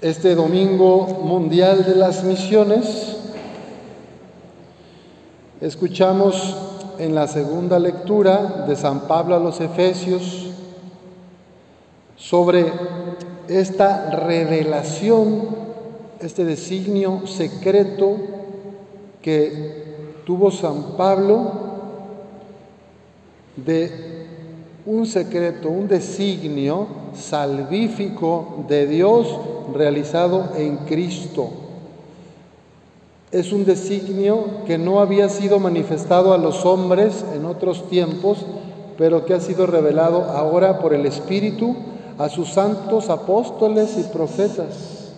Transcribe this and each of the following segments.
Este Domingo Mundial de las Misiones, escuchamos en la segunda lectura de San Pablo a los Efesios sobre esta revelación, este designio secreto que tuvo San Pablo de un secreto, un designio salvífico de Dios realizado en Cristo. Es un designio que no había sido manifestado a los hombres en otros tiempos, pero que ha sido revelado ahora por el Espíritu a sus santos apóstoles y profetas.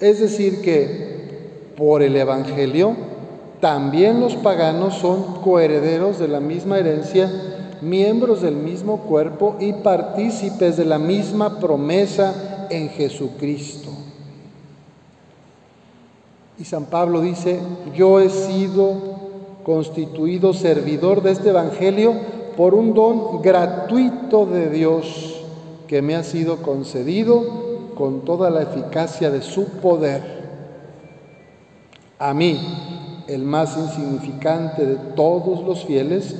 Es decir, que por el Evangelio también los paganos son coherederos de la misma herencia, miembros del mismo cuerpo y partícipes de la misma promesa en Jesucristo. Y San Pablo dice, yo he sido constituido servidor de este Evangelio por un don gratuito de Dios que me ha sido concedido con toda la eficacia de su poder. A mí, el más insignificante de todos los fieles,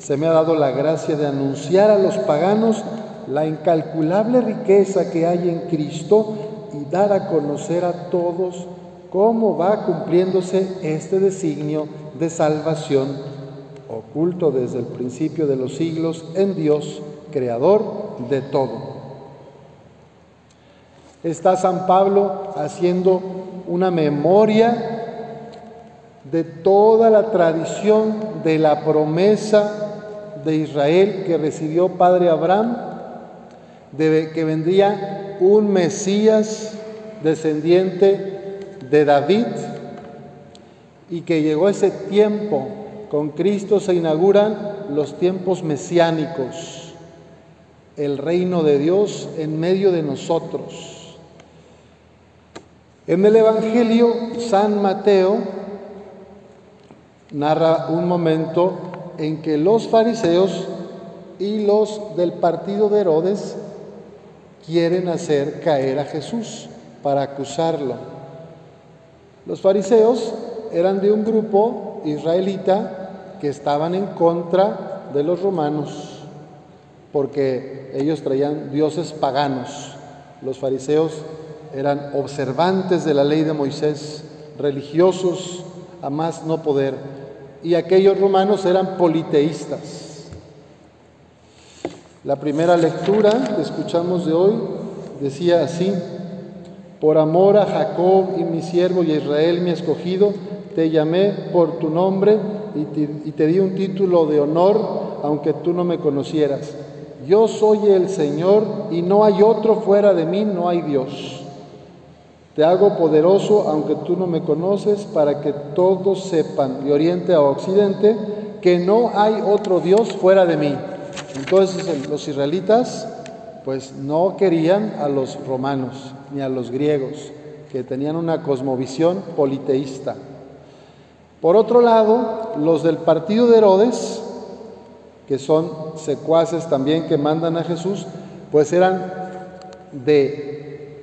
se me ha dado la gracia de anunciar a los paganos la incalculable riqueza que hay en Cristo y dar a conocer a todos cómo va cumpliéndose este designio de salvación oculto desde el principio de los siglos en Dios, creador de todo. Está San Pablo haciendo una memoria de toda la tradición de la promesa de Israel que recibió Padre Abraham, que vendría un Mesías descendiente de David y que llegó ese tiempo con Cristo se inauguran los tiempos mesiánicos, el reino de Dios en medio de nosotros. En el Evangelio, San Mateo narra un momento en que los fariseos y los del partido de Herodes quieren hacer caer a Jesús para acusarlo. Los fariseos eran de un grupo israelita que estaban en contra de los romanos, porque ellos traían dioses paganos. Los fariseos eran observantes de la ley de Moisés, religiosos a más no poder, y aquellos romanos eran politeístas. La primera lectura que escuchamos de hoy decía así, por amor a Jacob y mi siervo y a Israel mi escogido, te llamé por tu nombre y te, di un título de honor, aunque tú no me conocieras. Yo soy el Señor y no hay otro fuera de mí, no hay Dios. Te hago poderoso, aunque tú no me conoces, para que todos sepan, de oriente a occidente, que no hay otro Dios fuera de mí. Entonces los israelitas pues no querían a los romanos ni a los griegos, que tenían una cosmovisión politeísta. Por otro lado, los del partido de Herodes, que son secuaces también que mandan a Jesús, pues eran de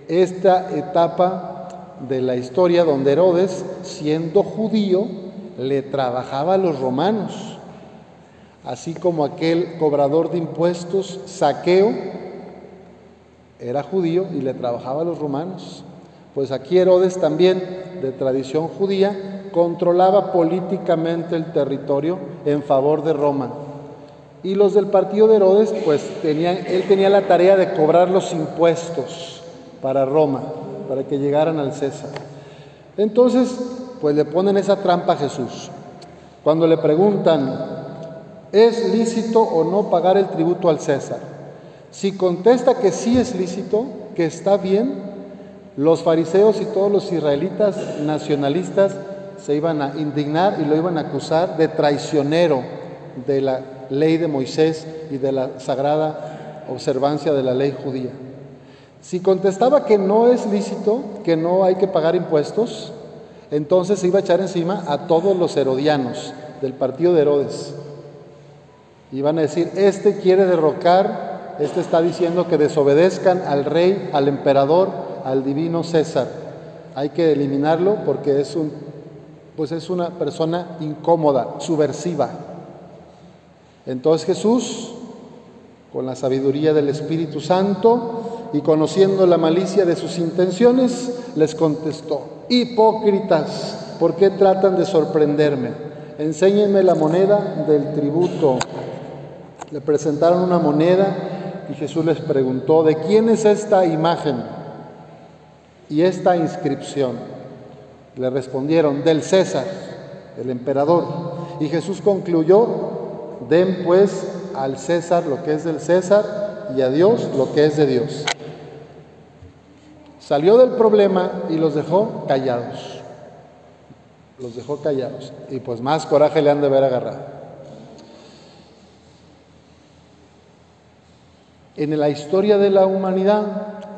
esta etapa de la historia donde Herodes, siendo judío, le trabajaba a los romanos, así como aquel cobrador de impuestos, saqueo, era judío y le trabajaba a los romanos. Pues aquí Herodes también, de tradición judía, controlaba políticamente el territorio en favor de Roma. Y los del partido de Herodes, pues tenían, él tenía la tarea de cobrar los impuestos para Roma, para que llegaran al César. Entonces, pues le ponen esa trampa a Jesús. Cuando le preguntan, ¿es lícito o no pagar el tributo al César? Si contesta que sí es lícito, que está bien, los fariseos y todos los israelitas nacionalistas se iban a indignar y lo iban a acusar de traicionero de la ley de Moisés y de la sagrada observancia de la ley judía. Si contestaba que no es lícito, que no hay que pagar impuestos, entonces se iba a echar encima a todos los herodianos del partido de Herodes. Iban a decir, este quiere derrocar este está diciendo que desobedezcan al rey, al emperador, al divino César. Hay que eliminarlo porque es un pues es una persona incómoda, subversiva. Entonces Jesús, con la sabiduría del Espíritu Santo y conociendo la malicia de sus intenciones, les contestó, hipócritas, ¿por qué tratan de sorprenderme? Enséñenme la moneda del tributo. Le presentaron una moneda y Jesús les preguntó, ¿de quién es esta imagen y esta inscripción? Le respondieron, del César, el emperador. Y Jesús concluyó, den pues al César lo que es del César y a Dios lo que es de Dios. Salió del problema y los dejó callados. Los dejó callados. Y pues más coraje le han de haber agarrado. En la historia de la humanidad,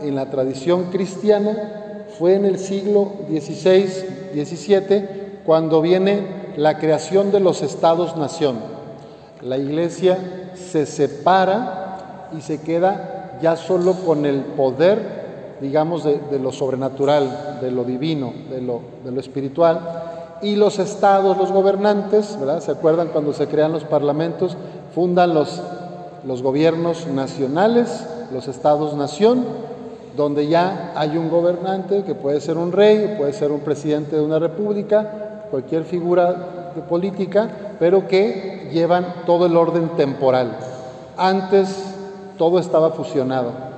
en la tradición cristiana, fue en el siglo XVI, XVII, cuando viene la creación de los estados-nación. La iglesia se separa y se queda ya solo con el poder, digamos, de, lo sobrenatural, de lo divino, de lo, de espiritual. Y los estados, los gobernantes, ¿verdad? ¿Se acuerdan cuando se crean los parlamentos? Fundan los, los gobiernos nacionales, los estados-nación, donde ya hay un gobernante que puede ser un rey, puede ser un presidente de una república, cualquier figura política, pero que llevan todo el orden temporal. Antes todo estaba fusionado.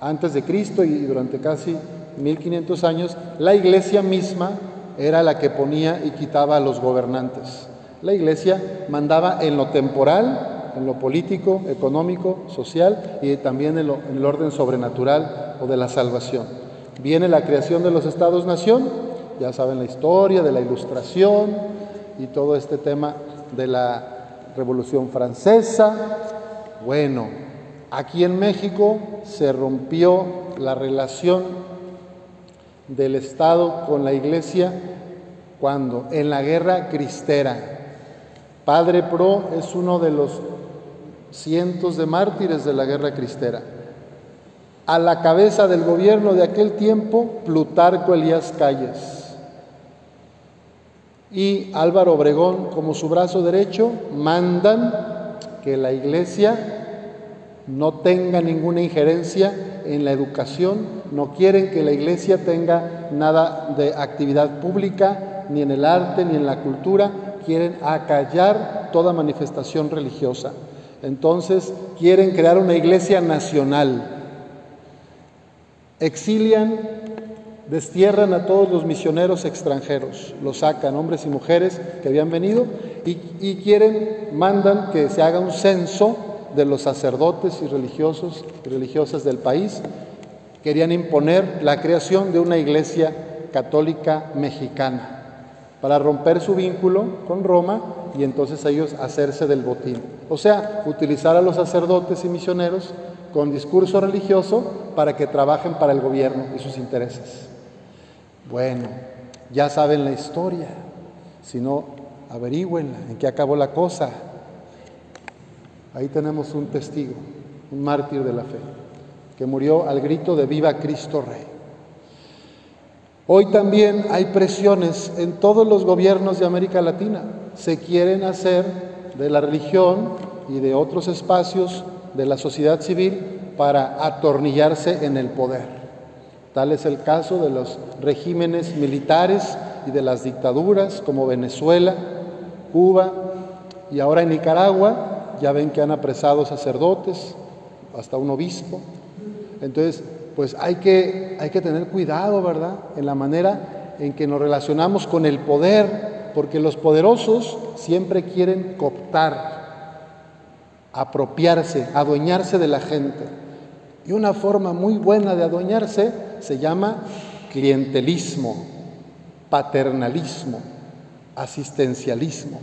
Antes de Cristo y durante casi 1500 años, la iglesia misma era la que ponía y quitaba a los gobernantes. La iglesia mandaba en lo temporal en lo político, económico, social y también en, el orden sobrenatural o de la salvación. Viene la creación de los estados-nación, ya saben la historia de la ilustración y todo este tema de la Revolución Francesa. Bueno, aquí en México se rompió la relación del Estado con la Iglesia cuando en la guerra cristera. Padre Pro es uno de los cientos de mártires de la guerra cristera. A la cabeza del gobierno de aquel tiempo, Plutarco Elías Calles. Y Álvaro Obregón, como su brazo derecho, mandan que la iglesia no tenga ninguna injerencia en la educación, no quieren que la iglesia tenga nada de actividad pública, ni en el arte, ni en la cultura, quieren acallar toda manifestación religiosa. Entonces quieren crear una iglesia nacional. Exilian, destierran a todos los misioneros extranjeros, los sacan, hombres y mujeres que habían venido, y, quieren, mandan que se haga un censo de los sacerdotes y religiosos y religiosas del país. Querían imponer la creación de una iglesia católica mexicana para romper su vínculo con Roma y entonces ellos hacerse del botín. O sea, utilizar a los sacerdotes y misioneros con discurso religioso para que trabajen para el gobierno y sus intereses. Bueno, ya saben la historia, si no, averigüenla, en qué acabó la cosa. Ahí tenemos un testigo, un mártir de la fe, que murió al grito de viva Cristo Rey. Hoy también hay presiones en todos los gobiernos de América Latina. Se quieren hacer de la religión y de otros espacios de la sociedad civil para atornillarse en el poder. Tal es el caso de los regímenes militares y de las dictaduras como Venezuela, Cuba y ahora en Nicaragua. Ya ven que han apresado sacerdotes, hasta un obispo. Entonces, pues hay que, hay que tener cuidado, ¿verdad? En la manera en que nos relacionamos con el poder, porque los poderosos siempre quieren cooptar, apropiarse, adueñarse de la gente. Y una forma muy buena de adueñarse se llama clientelismo, paternalismo, asistencialismo.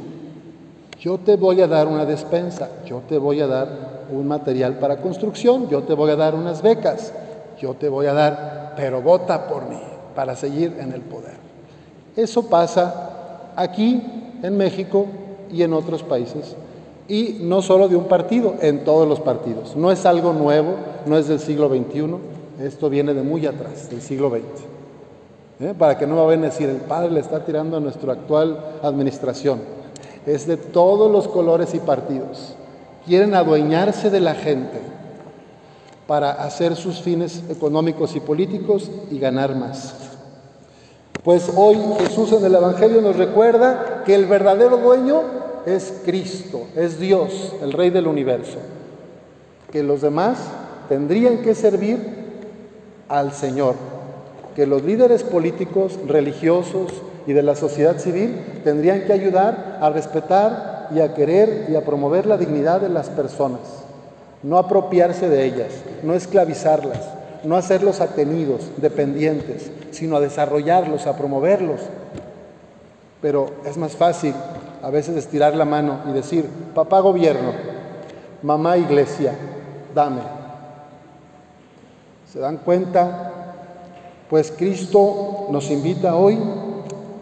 Yo te voy a dar una despensa, yo te voy a dar un material para construcción, yo te voy a dar unas becas, yo te voy a dar, pero vota por mí para seguir en el poder. Eso pasa aquí en México y en otros países. Y no solo de un partido, en todos los partidos. No es algo nuevo, no es del siglo XXI, esto viene de muy atrás, del siglo XX. ¿Eh? Para que no vayan a decir, el padre le está tirando a nuestra actual administración. Es de todos los colores y partidos. Quieren adueñarse de la gente para hacer sus fines económicos y políticos y ganar más. Pues hoy Jesús en el Evangelio nos recuerda que el verdadero dueño es Cristo, es Dios, el Rey del universo. Que los demás tendrían que servir al Señor. Que los líderes políticos, religiosos y de la sociedad civil tendrían que ayudar a respetar y a querer y a promover la dignidad de las personas. No apropiarse de ellas, no esclavizarlas, no hacerlos atenidos, dependientes, sino a desarrollarlos, a promoverlos. Pero es más fácil a veces estirar la mano y decir, papá gobierno, mamá iglesia, dame. ¿Se dan cuenta? Pues Cristo nos invita hoy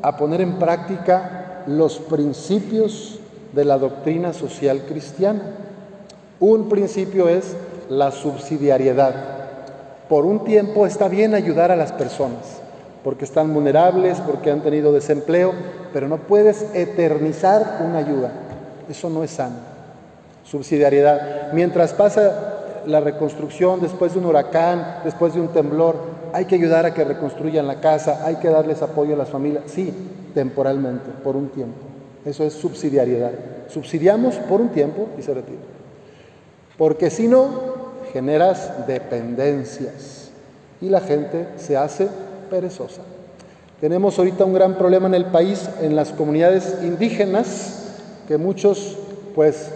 a poner en práctica los principios de la doctrina social cristiana. Un principio es la subsidiariedad. Por un tiempo está bien ayudar a las personas, porque están vulnerables, porque han tenido desempleo, pero no puedes eternizar una ayuda. Eso no es sano. Subsidiariedad. Mientras pasa la reconstrucción después de un huracán, después de un temblor, hay que ayudar a que reconstruyan la casa, hay que darles apoyo a las familias, sí, temporalmente, por un tiempo. Eso es subsidiariedad. Subsidiamos por un tiempo y se retira. Porque si no, generas dependencias y la gente se hace perezosa. Tenemos ahorita un gran problema en el país, en las comunidades indígenas, que muchos, pues,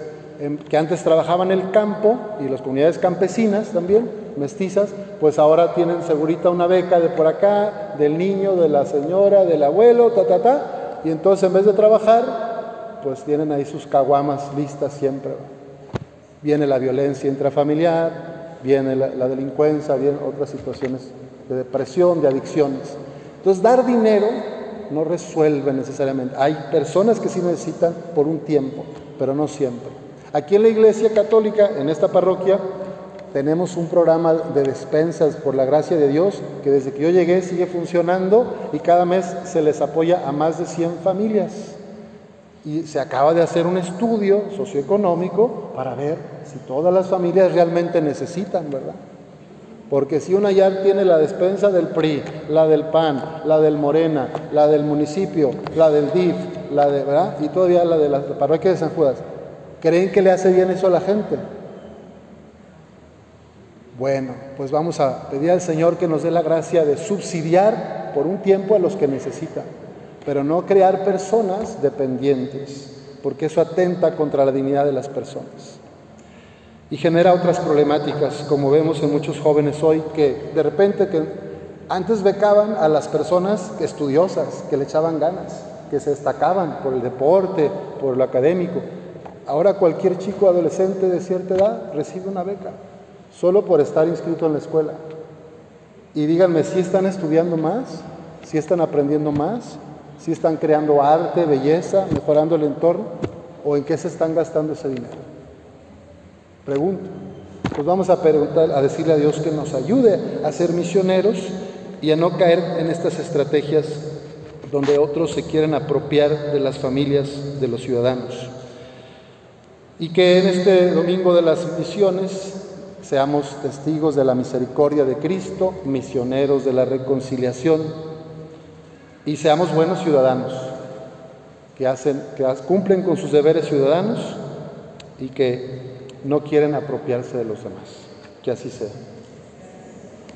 que antes trabajaban el campo, y las comunidades campesinas también, mestizas, pues ahora tienen segurita una beca de por acá, del niño, de la señora, del abuelo, ta, ta, ta, y entonces en vez de trabajar, pues tienen ahí sus caguamas listas siempre viene la violencia intrafamiliar, viene la, delincuencia, vienen otras situaciones de depresión, de adicciones. Entonces, dar dinero no resuelve necesariamente. Hay personas que sí necesitan por un tiempo, pero no siempre. Aquí en la Iglesia Católica, en esta parroquia, tenemos un programa de despensas por la gracia de Dios que desde que yo llegué sigue funcionando y cada mes se les apoya a más de 100 familias y se acaba de hacer un estudio socioeconómico para ver si todas las familias realmente necesitan, ¿verdad? Porque si una ya tiene la despensa del PRI, la del PAN, la del Morena, la del municipio, la del DIF, la de, ¿verdad? Y todavía la de la parroquia de San Judas, ¿creen que le hace bien eso a la gente? Bueno, pues vamos a pedir al Señor que nos dé la gracia de subsidiar por un tiempo a los que necesitan pero no crear personas dependientes, porque eso atenta contra la dignidad de las personas. Y genera otras problemáticas, como vemos en muchos jóvenes hoy, que de repente que antes becaban a las personas estudiosas, que le echaban ganas, que se destacaban por el deporte, por lo académico. Ahora cualquier chico adolescente de cierta edad recibe una beca, solo por estar inscrito en la escuela. Y díganme, si están estudiando más? ¿Si están aprendiendo más? si están creando arte, belleza, mejorando el entorno, o en qué se están gastando ese dinero. Pregunto. Pues vamos a preguntar, a decirle a Dios que nos ayude a ser misioneros y a no caer en estas estrategias donde otros se quieren apropiar de las familias de los ciudadanos. Y que en este domingo de las misiones seamos testigos de la misericordia de Cristo, misioneros de la reconciliación y seamos buenos ciudadanos, que, hacen, que cumplen con sus deberes ciudadanos y que no quieren apropiarse de los demás. Que así sea.